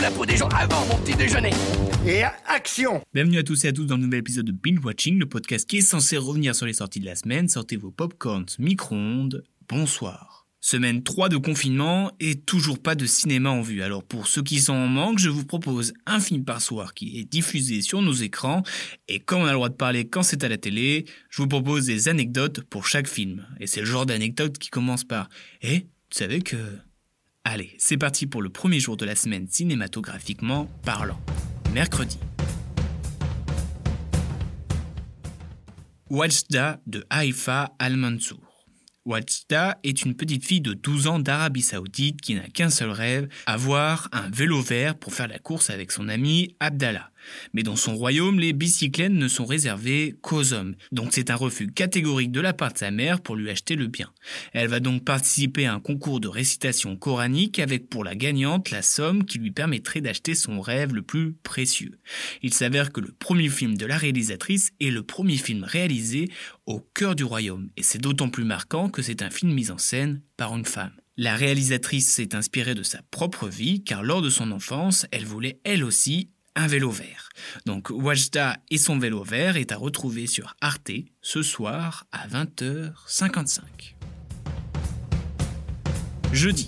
la peau des gens avant mon petit déjeuner. Et action Bienvenue à tous et à tous dans le nouvel épisode de Binge Watching, le podcast qui est censé revenir sur les sorties de la semaine. Sortez vos popcorns micro-ondes. Bonsoir. Semaine 3 de confinement et toujours pas de cinéma en vue. Alors pour ceux qui sont en manque, je vous propose un film par soir qui est diffusé sur nos écrans. Et comme on a le droit de parler quand c'est à la télé, je vous propose des anecdotes pour chaque film. Et c'est le genre d'anecdote qui commence par Eh, tu savais que... Allez, c'est parti pour le premier jour de la semaine cinématographiquement parlant. Mercredi. Wajda de Haïfa Al-Mansour. Wajda est une petite fille de 12 ans d'Arabie Saoudite qui n'a qu'un seul rêve, avoir un vélo vert pour faire la course avec son ami Abdallah. Mais dans son royaume, les bicyclettes ne sont réservées qu'aux hommes. Donc c'est un refus catégorique de la part de sa mère pour lui acheter le bien. Elle va donc participer à un concours de récitation coranique avec pour la gagnante la somme qui lui permettrait d'acheter son rêve le plus précieux. Il s'avère que le premier film de la réalisatrice est le premier film réalisé au cœur du royaume. Et c'est d'autant plus marquant que c'est un film mis en scène par une femme. La réalisatrice s'est inspirée de sa propre vie car lors de son enfance, elle voulait elle aussi un vélo vert. Donc Wajda et son vélo vert est à retrouver sur Arte ce soir à 20h55. Jeudi.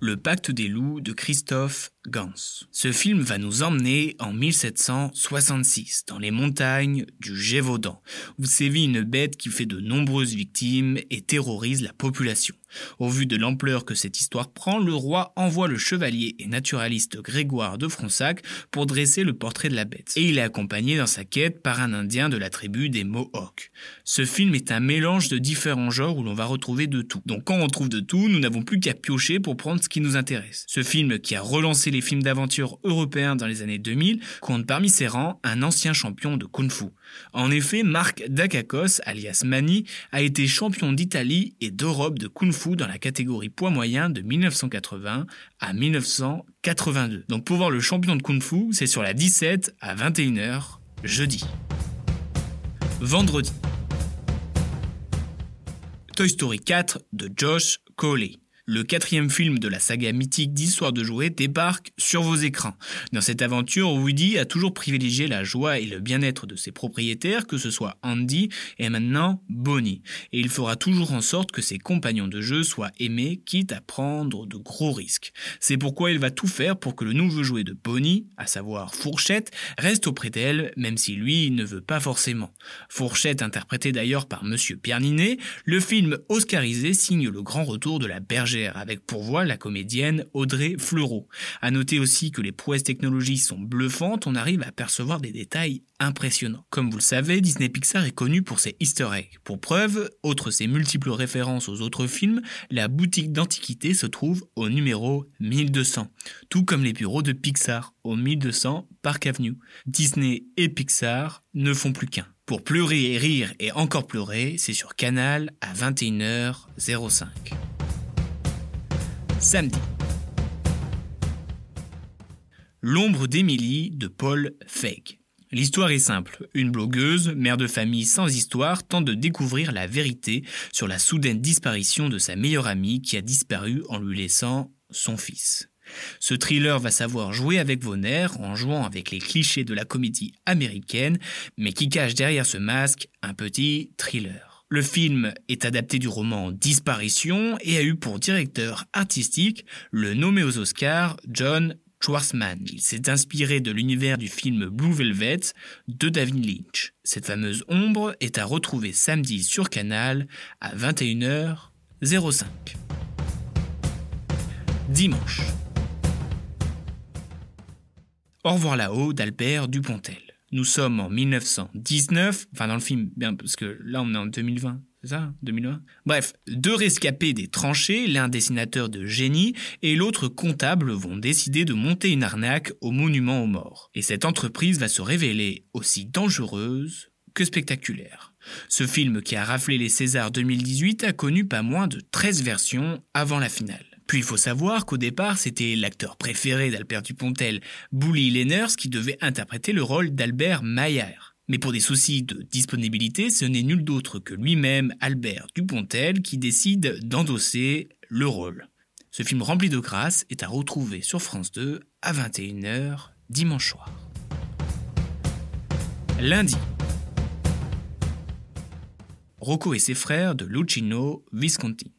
Le pacte des loups de Christophe Gans. Ce film va nous emmener en 1766 dans les montagnes du Gévaudan, où sévit une bête qui fait de nombreuses victimes et terrorise la population. Au vu de l'ampleur que cette histoire prend, le roi envoie le chevalier et naturaliste Grégoire de Fronsac pour dresser le portrait de la bête. Et il est accompagné dans sa quête par un indien de la tribu des Mohawks. Ce film est un mélange de différents genres où l'on va retrouver de tout. Donc quand on trouve de tout, nous n'avons plus qu'à piocher pour prendre ce qui nous intéresse. Ce film qui a relancé les films d'aventure européens dans les années 2000 compte parmi ses rangs un ancien champion de kung-fu. En effet, Marc Dacacos, alias Mani, a été champion d'Italie et d'Europe de kung-fu dans la catégorie poids moyen de 1980 à 1982. Donc pour voir le champion de kung-fu, c'est sur la 17 à 21h jeudi. Vendredi. Toy Story 4 de Josh Coley. Le quatrième film de la saga mythique d'histoire de jouets débarque sur vos écrans. Dans cette aventure, Woody a toujours privilégié la joie et le bien-être de ses propriétaires, que ce soit Andy et maintenant Bonnie. Et il fera toujours en sorte que ses compagnons de jeu soient aimés, quitte à prendre de gros risques. C'est pourquoi il va tout faire pour que le nouveau jouet de Bonnie, à savoir Fourchette, reste auprès d'elle, même si lui ne veut pas forcément. Fourchette, interprété d'ailleurs par Monsieur Pierre Ninet, le film oscarisé signe le grand retour de la bergère avec pour voix la comédienne Audrey Fleurot. À noter aussi que les prouesses technologiques sont bluffantes, on arrive à percevoir des détails impressionnants. Comme vous le savez, Disney Pixar est connu pour ses easter eggs. Pour preuve, outre ses multiples références aux autres films, la boutique d'antiquité se trouve au numéro 1200, tout comme les bureaux de Pixar au 1200 Park Avenue. Disney et Pixar ne font plus qu'un. Pour pleurer et rire et encore pleurer, c'est sur Canal à 21h05 samedi. L'ombre d'Émilie de Paul Feig. L'histoire est simple. Une blogueuse, mère de famille sans histoire, tente de découvrir la vérité sur la soudaine disparition de sa meilleure amie qui a disparu en lui laissant son fils. Ce thriller va savoir jouer avec vos nerfs en jouant avec les clichés de la comédie américaine, mais qui cache derrière ce masque un petit thriller. Le film est adapté du roman Disparition et a eu pour directeur artistique le nommé aux Oscars John Schwarzman. Il s'est inspiré de l'univers du film Blue Velvet de David Lynch. Cette fameuse ombre est à retrouver samedi sur Canal à 21h05. Dimanche. Au revoir là-haut d'Albert Dupontel. Nous sommes en 1919, enfin dans le film, bien parce que là on est en 2020, c'est ça 2020 Bref, deux rescapés des tranchées, l'un dessinateur de génie et l'autre comptable vont décider de monter une arnaque au monument aux morts. Et cette entreprise va se révéler aussi dangereuse que spectaculaire. Ce film qui a raflé les Césars 2018 a connu pas moins de 13 versions avant la finale. Puis il faut savoir qu'au départ, c'était l'acteur préféré d'Albert Dupontel, Bully Lenners, qui devait interpréter le rôle d'Albert Mayer. Mais pour des soucis de disponibilité, ce n'est nul d'autre que lui-même, Albert Dupontel, qui décide d'endosser le rôle. Ce film rempli de grâce est à retrouver sur France 2 à 21h dimanche soir. Lundi. Rocco et ses frères de Lucino Visconti.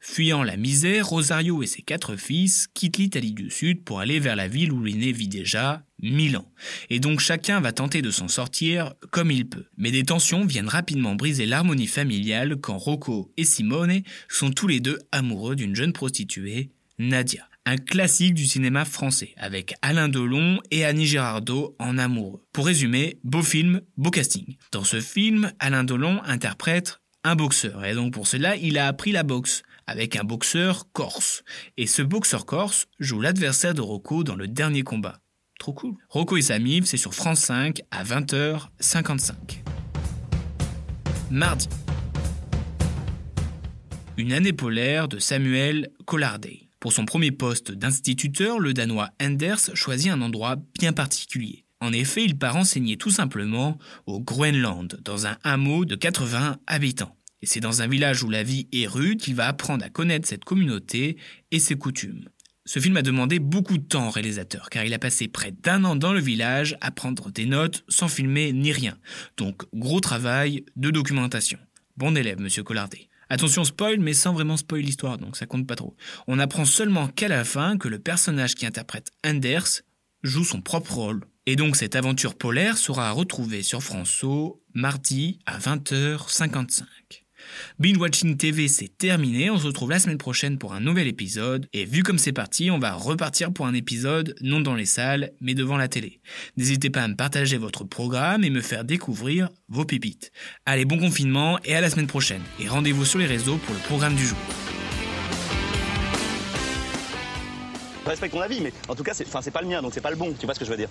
Fuyant la misère, Rosario et ses quatre fils quittent l'Italie du Sud pour aller vers la ville où l'aîné vit déjà, Milan. Et donc chacun va tenter de s'en sortir comme il peut. Mais des tensions viennent rapidement briser l'harmonie familiale quand Rocco et Simone sont tous les deux amoureux d'une jeune prostituée, Nadia. Un classique du cinéma français, avec Alain Delon et Annie Girardot en amoureux. Pour résumer, beau film, beau casting. Dans ce film, Alain Delon interprète un boxeur, et donc pour cela, il a appris la boxe avec un boxeur corse. Et ce boxeur corse joue l'adversaire de Rocco dans le dernier combat. Trop cool. Rocco et Samiv, c'est sur France 5 à 20h55. Mardi. Une année polaire de Samuel Collardet. Pour son premier poste d'instituteur, le Danois Anders choisit un endroit bien particulier. En effet, il part enseigner tout simplement au Groenland, dans un hameau de 80 habitants. Et c'est dans un village où la vie est rude qu'il va apprendre à connaître cette communauté et ses coutumes. Ce film a demandé beaucoup de temps au réalisateur, car il a passé près d'un an dans le village à prendre des notes sans filmer ni rien. Donc gros travail de documentation. Bon élève, monsieur Collardet. Attention spoil, mais sans vraiment spoil l'histoire, donc ça compte pas trop. On apprend seulement qu'à la fin que le personnage qui interprète Anders joue son propre rôle. Et donc cette aventure polaire sera retrouvée sur France O mardi à 20h55. Binge Watching TV, c'est terminé. On se retrouve la semaine prochaine pour un nouvel épisode. Et vu comme c'est parti, on va repartir pour un épisode non dans les salles, mais devant la télé. N'hésitez pas à me partager votre programme et me faire découvrir vos pépites. Allez, bon confinement et à la semaine prochaine. Et rendez-vous sur les réseaux pour le programme du jour. Respecte ton avis, mais en tout cas, c'est pas le mien, donc c'est pas le bon. Tu vois ce que je veux dire?